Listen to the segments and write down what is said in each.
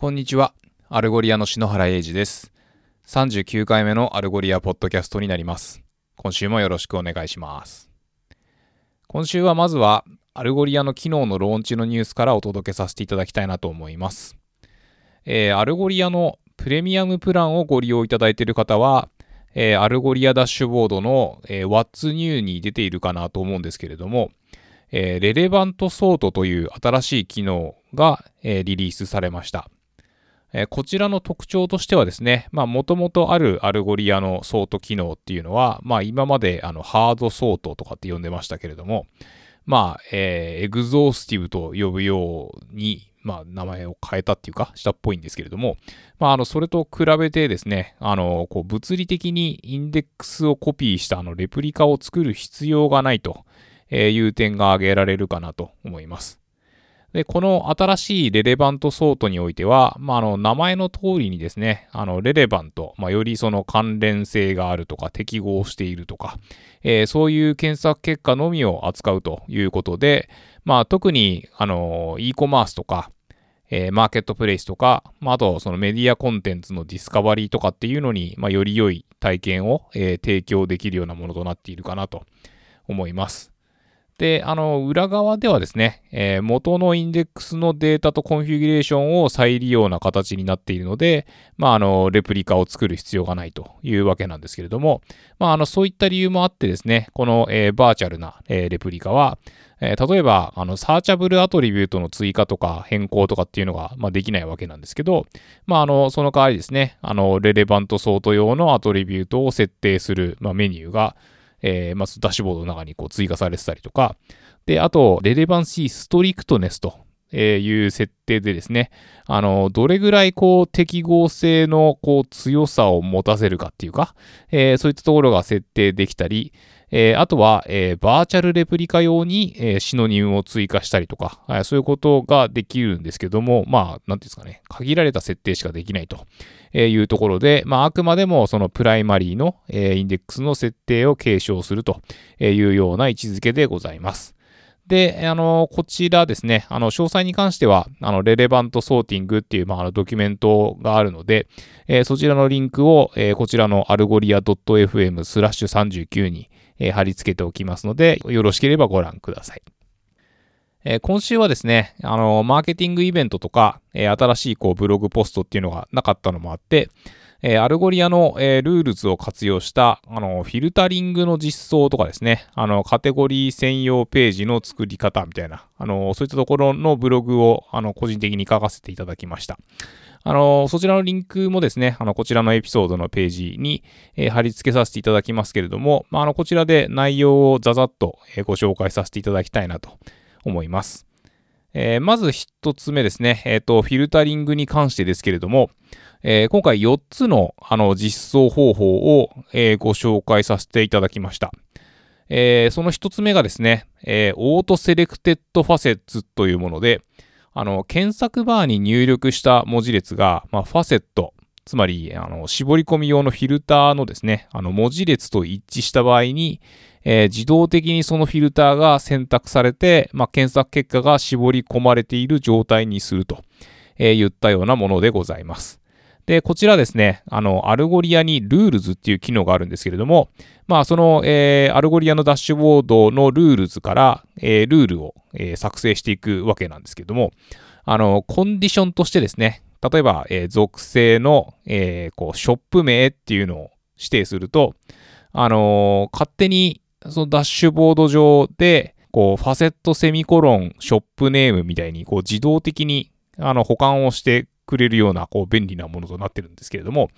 こんにちは。 Algolia の篠原英二です。39回目の Algolia ポッドキャストになります。今週もよろしくお願いします。今週はまずは、 Algolia の機能のローンチのニュースからお届けさせていただきたいなと思います。えー Algolia のプレミアムプランをご利用いただいている方は、えー Algolia ダッシュボードの、えー What's New に出ているかなと思うんですけれども、えー relevant sort という新しい機能が、えーリリースされました。えこちらの特徴としてはですね、まあ、もともとある Algolia のソート機能っていうのは、まあ、今まであの hard sort とかって呼んでましたけれども、まあ、えー exhaustive と呼ぶように、まあ、名前を変えたっていうか、したっぽいんですけれども、まあ、あの、それと比べてですね、あの、こう、物理的にインデックスをコピーしたあの、レプリカを作る必要がないという点が挙げられるかなと思います。で、この新しいレレバントソートにおいては、まあ、あの、名前の通りにですね、あの、レレバント、まあ、よりその関連性があるとか、適合しているとか、えーそういう検索結果のみを扱うということで、まあ、特に、あの、e コマースとか、えーマーケットプレイスとか、まあ、あと、そのメディアコンテンツのディスカバリーとかっていうのに、まあ、より良い体験を、えー提供できるようなものとなっているかなと思います。で、あの、裏側ではですね、えー元のインデックスのデータとコンフィギュレーションを再利用な形になっているので、まあ、あの、レプリカを作る必要がないというわけなんですけれども、まあ、あの、そういった理由もあってですね、この、えーバーチャルな、えーレプリカは、え例えば、あの、サーチャブルアトリビュートの追加とか変更とかっていうのが、まあ、できないわけなんですけど、まあ、あの、その代わりですね、あの、レレバントソート用のアトリビュートを設定する、まあ、メニューが、えーまず、ダッシュボードの中にこう追加されてたりとか、で、あと、レレバンシーストリクトネスという設定でですね、あの、どれぐらいこう適合性のこう強さを持たせるかっていうか、えーそういったところが設定できたり、えーあとは、えーバーチャルレプリカ用に、えーシノニムを追加したりとか、はいそういうことができるんですけども、まあ、なんていうんですかね、限られた設定しかできないというところで、まあ、あくまでもそのプライマリーの、えーインデックスの設定を継承するというような位置づけでございます。で、あの、こちらですね、あの、詳細に関しては、あの、 relevant sorting っていう、まあ、あのドキュメントがあるので、えーそちらのリンクを、えーこちらのアルゴリア .fm スラッシュ39に、えー貼り付けておきますので、よろしければご覧ください。えー今週はですね、あの、マーケティングイベントとか、えー新しいこう blog post っていうのがなかったのもあって、えー Algolia の、えー Rules を活用した、あの、フィルタリングの実装とかですね、あの、カテゴリー専用ページの作り方みたいな、あの、そういったところのブログを、あの、個人的に書かせていただきました。あの、そちらのリンクもですね、あの、こちらのエピソードのページに、えー貼り付けさせていただきますけれども、まあ、あの、こちらで内容をざざっと、えーご紹介させていただきたいなと思います。えーまず一つ目ですね、えっ、と、フィルタリングに関してですけれども、えー今回4つのあの実装方法を、えーご紹介させていただきました。えーその一つ目がですね、えーオートセレクテッドファセッツというもので、あの、検索バーに入力した文字列が、まあ、ファセット、つまり、あの、絞り込み用のフィルターのですね、あの、文字列と一致した場合に、えー自動的にそのフィルターが選択されて、まあ、検索結果が絞り込まれている状態にすると、えー言ったようなものでございます。で、こちらですね、あの、 Algolia に Rules っていう機能があるんですけれども、まあ、その、えー Algolia のダッシュボードの Rules から、えールールを、えー作成していくわけなんですけれども、あの、コンディションとしてですね、例えば、えー属性の、えーこう、ショップ名っていうのを指定すると、あのー勝手に、そのダッシュボード上で、こう、 facet セミコロン、 shop name みたいに、こう、自動的に、あの、保管をしてくれるような、こう、便利なものとなってるんですけれども、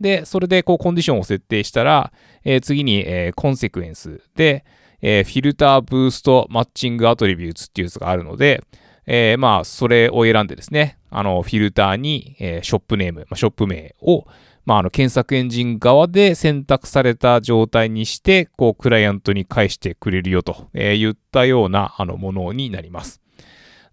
で、それで、こう、コンディションを設定したら、えー次に、えーコンセクエンスで、えーフィルターブーストマッチングアトリビューツっていうやつがあるので、えーまあ、それを選んでですね、あの、フィルターに、えーショップネーム、まあ、ショップ名を、まあ、あの、検索エンジン側で選択された状態にして、こう、クライアントに返してくれるよと、えー言ったような、あの、ものになります。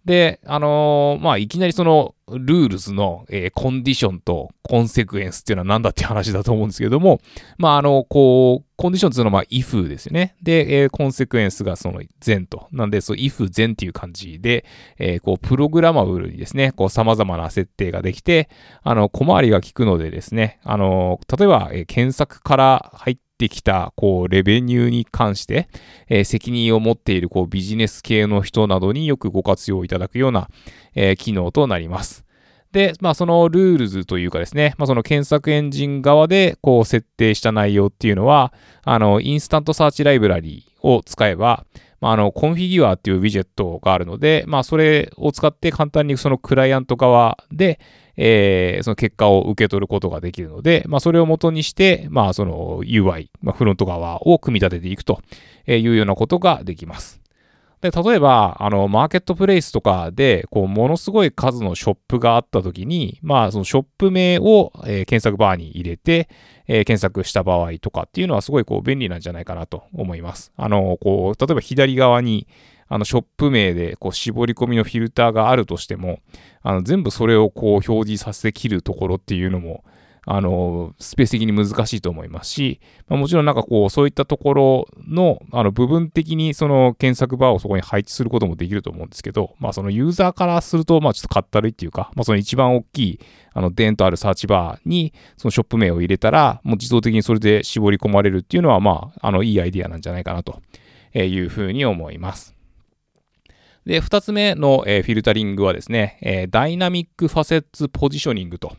で、あのー、まあ、いきなりその Rules の、えー、コンディションと consequence っていうのは何だっていう話だと思うんですけども、まあ、あの、こう、コンディションっていうのはまあ if ですよね。で、えー、 consequence がその then と。なんで、そう if 前っていう感じで、えー、こう、プログラマブルにですね、こう、様々な設定ができて、あの、小回りが効くのでですね、あの、例えば、え、検索から入ってってきた、こう、 revenue に関して、えー、責任を持っている、こう、ビジネス系の人などによくご活用いただくような、えー、機能となります。で、まあ、その Rules というかですね、まあ、その検索エンジン側で、こう、設定した内容っていうのは、あの、 InstantSearch ライブラリーを使えば、まあ、あの、 configure っていうウィジェットがあるので、まあ、それを使って簡単にそのクライアント側で、えー、その結果を受け取ることができるので、まあ、それを元にして、まあ、その UI、まあ、フロント側を組み立てていくというようなことができます。で、例えば、あの、マーケットプレイスとかで、こう、ものすごい数のショップがあったときに、まあ、そのショップ名を、えー、検索バーに入れて、えー、検索した場合とかっていうのはすごいこう便利なんじゃないかなと思います。あの、こう、例えば左側に、あの、ショップ名で、こう、絞り込みのフィルターがあるとしても、あの、全部それをこう、表示させて切るところっていうのも、あの、スペース的に難しいと思いますし、まあ、もちろんなんかこう、そういったところの、あの、部分的にその検索バーをそこに配置することもできると思うんですけど、まあ、そのユーザーからすると、まあ、ちょっとかったるいっていうか、まあ、その一番大きい、あの、デンとあるサーチバーに、そのショップ名を入れたら、もう自動的にそれで絞り込まれるっていうのは、まあ、あの、いいアイディアなんじゃないかなというふうに思います。で、二つ目の、えー、フィルタリングはですね、えー、ダイナミックファセッツポジショニングと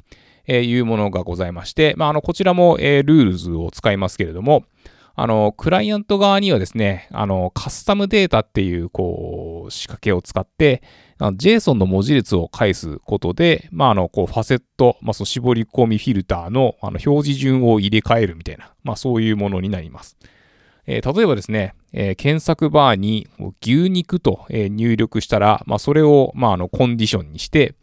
いうものがございまして、まあ、あの、こちらも、えー、 Rules を使いますけれども、あの、クライアント側にはですね、あの、 custom data っていう、こう、仕掛けを使って、JSON の文字列を返すことで、まあ、あの、こう、ファセット、まあ、その絞り込みフィルターの、あの、表示順を入れ替えるみたいな、まあ、そういうものになります。えー、例えばですね、えー、検索バーに牛肉と、え、入力したら、まあ、それを、まあ、あの、コンディションにして、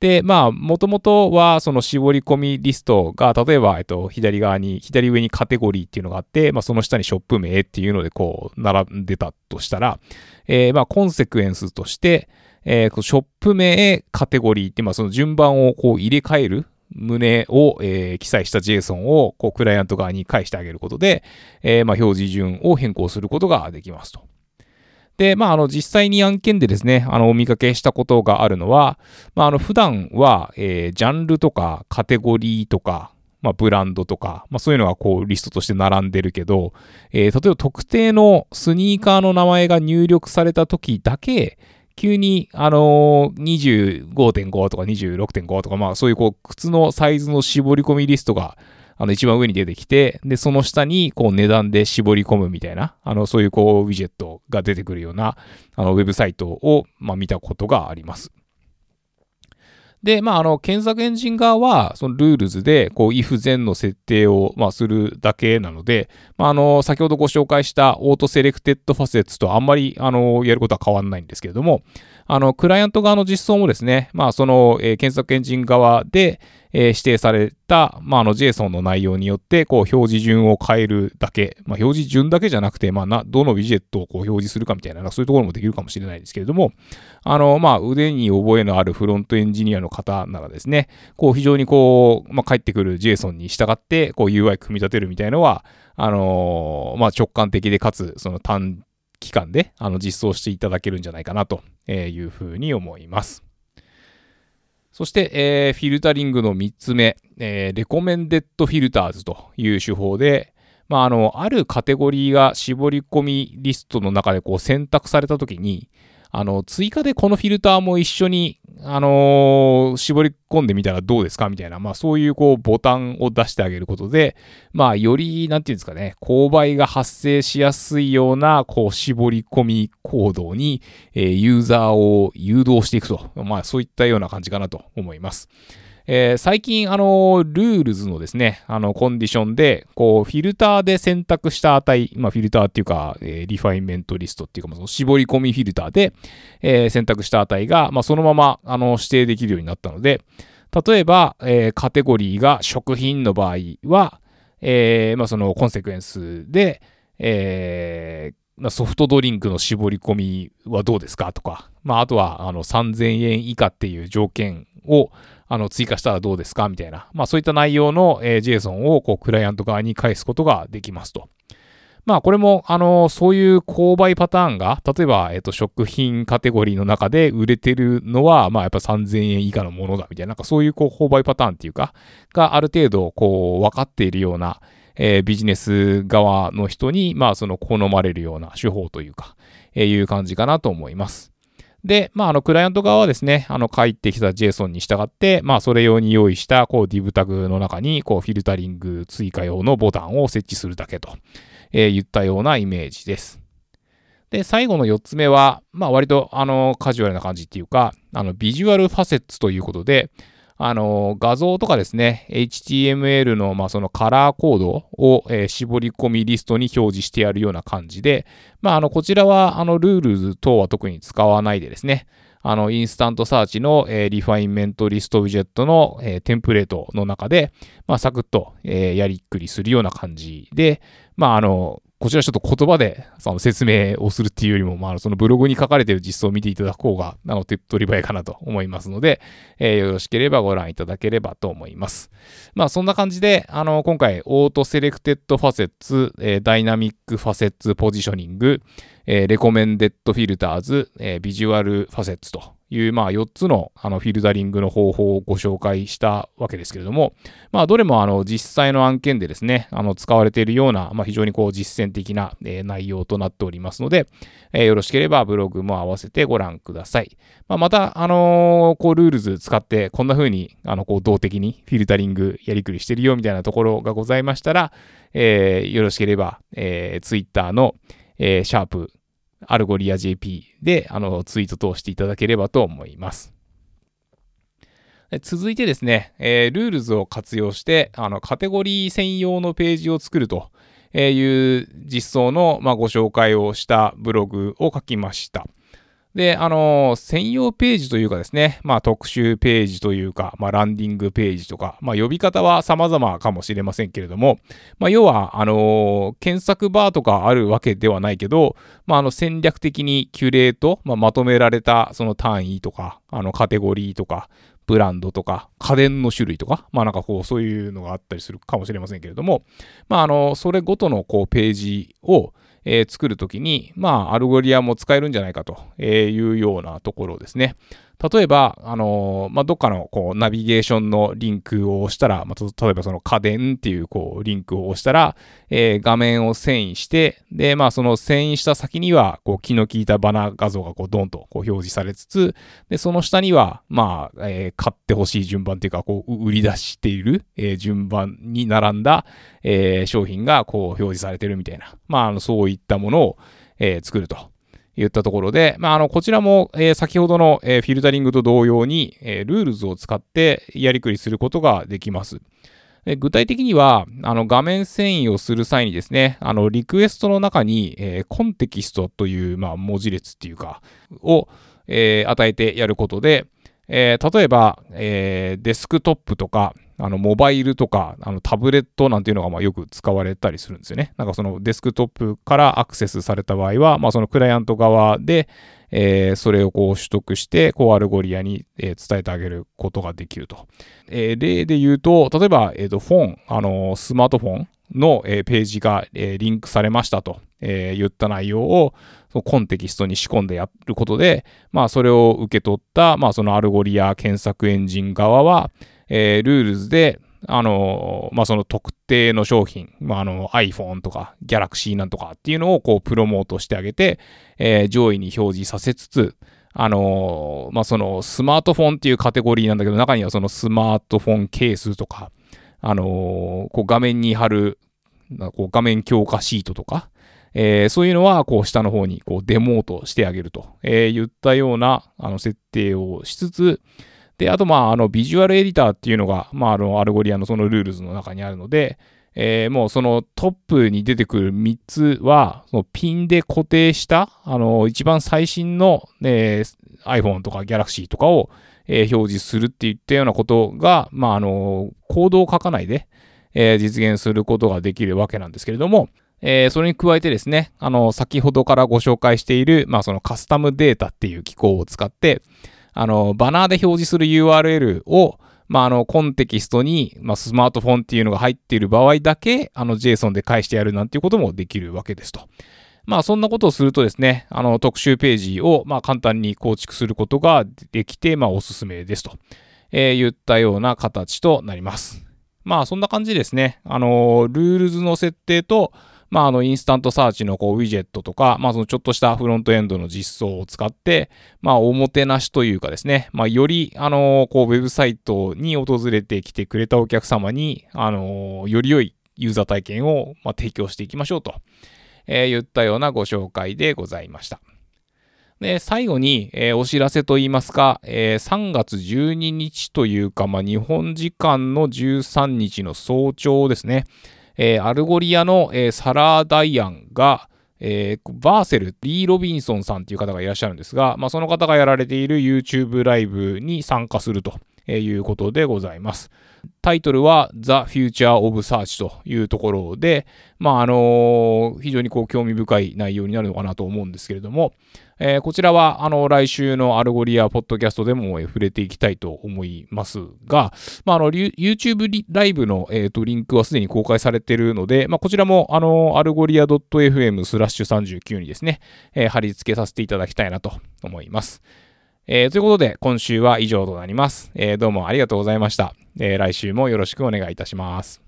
で、まあ、もともとは、その絞り込みリストが、例えば、えっと、左側に、左上にカテゴリーっていうのがあって、まあ、その下にショップ名っていうので、こう、並んでたとしたら、えー、まあ、コンセクエンスとして、えー、ショップ名、カテゴリーって、まあ、その順番をこう入れ替える旨を、えー、記載した JSON をこうクライアント側に返してあげることで、えー、まあ、表示順を変更することができますと。で、まあ、あの、実際に案件でですね、あの、お見かけしたことがあるのは、まあ、あの、普段は、えー、ジャンルとかカテゴリーとか、まあ、ブランドとか、まあ、そういうのがこう、リストとして並んでるけど、えー、例えば特定のスニーカーの名前が入力された時だけ、急に、あのー、25.5とか26.5とか、まあそういうこう、靴のサイズの絞り込みリストが、あの、一番上に出てきて、で、その下に、こう、値段で絞り込むみたいな、あの、そういう、こう、ウィジェットが出てくるような、あの、ウェブサイトを、まあ、見たことがあります。で、まあ、あの、検索エンジン側は、その Rules で、こう、if 全の設定を、まあ、するだけなので、まあ、あの、先ほどご紹介した auto selected facets とあんまり、あの、やることは変わんないんですけれども、あの、クライアント側の実装もですね、まあ、その、えー、検索エンジン側で、えー、指定された、まあ、あの JSON の内容によって、こう、表示順を変えるだけ、まあ、表示順だけじゃなくて、まあ、どのウィジェットをこう表示するかみたいな、そういうところもできるかもしれないですけれども、あの、まあ、腕に覚えのあるフロントエンジニアの方ならですね、こう、非常にこう、まあ、返ってくる JSON に従って、こう、UI 組み立てるみたいのは、あのー、まあ、直感的でかつ、その短期間で、あの、実装していただけるんじゃないかなというふうに思います。そして、えー、フィルタリングの3つ目、えー、レコメンデッドフィルターズという手法で、まあ、あの、あるカテゴリーが絞り込みリストの中でこう選択されたときに、あの、追加でこのフィルターも一緒にあのー、絞り込んでみたらどうですかみたいな、まあそういうこうボタンを出してあげることで、まあより、なんていうんですかね、購買が発生しやすいような、こう絞り込み行動に、え、ユーザーを誘導していくと、まあそういったような感じかなと思います。えー、最近、あの、 Rules のですね、あの、コンディションで、こう、フィルターで選択した値、まあ、フィルターっていうか、えー、 refinement list っていうか、その絞り込みフィルターで、えー、選択した値が、まあ、そのまま、あの、指定できるようになったので、例えば、え、カテゴリーが食品の場合は、え、まあ、そのコンセクエンスで、えー、ソフトドリンクの絞り込みはどうですか？とか、まあ、あとは、あの、3000円以下っていう条件を、あの、追加したらどうですか？みたいな、まあ、そういった内容の、えー、JSON を、こう、クライアント側に返すことができますと。まあ、これも、あの、そういう購買パターンが、例えば、えっ、と、食品カテゴリーの中で売れてるのは、まあ、やっぱ3000円以下のものだ、みたいな、なんかそういう、こう、購買パターンっていうか、がある程度、こう、分かっているような、えー、ビジネス側の人に、まあ、その好まれるような手法というか、えー、いう感じかなと思います。で、まあ、あの、クライアント側はですね、あの、返ってきた JSON に従って、まあ、それ用に用意した、こう、div タグの中に、こう、フィルタリング追加用のボタンを設置するだけと、えー、言ったようなイメージです。で、最後の4つ目は、まあ、割と、あの、カジュアルな感じっていうか、あの、 visual facets ということで、あの、画像とかですね、HTML の、まあ、そのカラーコードを、えー、絞り込みリストに表示してやるような感じで、まあ、あの、こちらは、あの、 Rules 等は特に使わないでですね、あの、 InstantSearch の、えー、 refinement list ウィジェットの、えー、テンプレートの中で、まあ、サクッと、えー、やりくりするような感じで、まあ、あの、こちらちょっと言葉でその説明をするっていうよりも、まあ、そのブログに書かれている実装を見ていただく方が、あの、手っ取り早いかなと思いますので、えー、よろしければご覧いただければと思います。まあ、そんな感じで、あの、今回、 auto selected facets、えー、 dynamic facets positioning、えー、 recommended filters、えー、 visual facets という、まあ、4つのあのフィルタリングの方法をご紹介したわけですけれども、まあ、どれもあの実際の案件でですね、あの使われているような、まあ、非常にこう実践的な、えー、内容となっておりますので、えー、よろしければブログも合わせてご覧ください。まあ、また、あのー、こう Rules 使ってこんな風にあにこう動的にフィルタリングやりくりしてるよみたいなところがございましたら、えー、よろしければ、えー、Twitter の、えー、シャープ Algolia JP であのツイート等していただければと思います。続いてですね、えー、 Rules を活用して、あの、カテゴリー専用のページを作るという実装の、まあ、ご紹介をしたブログを書きました。で、あの専用ページというかですね、まあ特集ページというか、まあランディングページとか、まあ呼び方は様々かもしれませんけれども、まあ要は、あの検索バーとかあるわけではないけど、まああの戦略的にキュレート、まあ、まとめられたその単位とか、あのカテゴリーとか、ブランドとか、家電の種類とか、まあなんかこう、そういうのがあったりするかもしれませんけれども、まああの、それごとのこう、ページを、えー、作るときに、まあ、 Algolia も使えるんじゃないかというようなところですね。例えば、あのー、まあ、どっかの、こう、ナビゲーションのリンクを押したら、まあ、例えばその家電っていう、こう、リンクを押したら、えー、画面を遷移して、で、まあ、その遷移した先には、こう、気の利いたバナー画像が、こう、ドンと、こう、表示されつつ、で、その下には、まあ、えー、買ってほしい順番っていうか、こう、売り出している、えー、順番に並んだ、えー、商品が、こう、表示されてるみたいな、まあ、あの、そういったものを、えー、作ると。言ったところで、まあ、あの、こちらも、えー、先ほどの、えー、フィルタリングと同様に、えー、 Rules を使ってやりくりすることができます。具体的には、あの、画面遷移をする際にですね、あの、リクエストの中に、えー、コンテキストという、まあ、文字列っていうか、を、え、与えてやることで、えー、例えば、えー、デスクトップとか、あの、モバイルとか、あの、タブレットなんていうのが、まあ、よく使われたりするんですよね。なんかそのデスクトップからアクセスされた場合は、まあ、そのクライアント側で、えー、それをこう取得して、こう、 Algolia に、えー、伝えてあげることができると。えー、例で言うと、例えば、えっ、と、フォン、あのスマートフォンの、えページが、えリンクされましたと、え言った内容を、そのコンテキストに仕込んでやることで、まあ、それを受け取った、まあ、その Algolia 検索エンジン側は、えー、 Rules で、あの、まあ、その特定の商品、まあ、あの iPhone とか Galaxy なんとかっていうのをこうプロモートしてあげて、えー、上位に表示させつつ、あのまあ、そのスマートフォンっていうカテゴリーなんだけど、中にはそのスマートフォンケースとか、あのこう画面に貼る、こう画面強化シートとか、えー、そういうのは、こう、下の方に、こう、 demote してあげると、えー、言ったような、あの、設定をしつつ、で、あと、まあ、あの、 Visual Editor っていうのが、まあ、あの、 Algolia のその Rules の中にあるので、えー、もうそのトップに出てくる3つは、ピンで固定した、あの、一番最新の、えー、iPhone とか Galaxy とかを、えー、表示するっていったようなことが、まあ、あの、コードを書かないで、えー、実現することができるわけなんですけれども、えー、それに加えてですね、あの、先ほどからご紹介している、まあ、そのカスタムデータっていう機構を使って、あの、バナーで表示する URL を、まあ、あの、コンテキストに、まあ、スマートフォンっていうのが入っている場合だけ、あの、JSON で返してやるなんていうこともできるわけですと。まあ、そんなことをするとですね、あの、特集ページを、まあ、簡単に構築することができて、まあ、おすすめですと、えー、言ったような形となります。まあ、そんな感じですね。あの、 Rules の設定と、まあ、あの、 InstantSearch のこう、ウィジェットとか、まあ、そのちょっとしたフロントエンドの実装を使って、まあ、おもてなしというかですね、まあ、より、あの、こう、ウェブサイトに訪れてきてくれたお客様に、あの、より良いユーザー体験を、まあ、提供していきましょうと、えー、言ったようなご紹介でございました。で、最後に、えー、お知らせといいますか、えー、3月12日というか、まあ、日本時間の13日の早朝ですね。えー、 Algolia の、えー、 Sarah Dayan が、えー、 Vercel、Lee Robinson さんっていう方がいらっしゃるんですが、まあ、その方がやられている YouTube ライブに参加すると。いうことでございます。タイトルは The Future of Search というところで、まあ、あの非常にこう興味深い内容になるのかなと思うんですけれども、えー、こちらは、あの、来週の Algolia ポッドキャストでも触れていきたいと思いますが、まあ、あの、YouTube ライブの、えー、とリンクはすでに公開されているので、まあ、こちらも、あの、 Algolia .fm スラッシュ39にですね、え、貼り付けさせていただきたいなと思います。えー、ということで、今週は以上となります。えー、どうもありがとうございました。えー、来週もよろしくお願いいたします。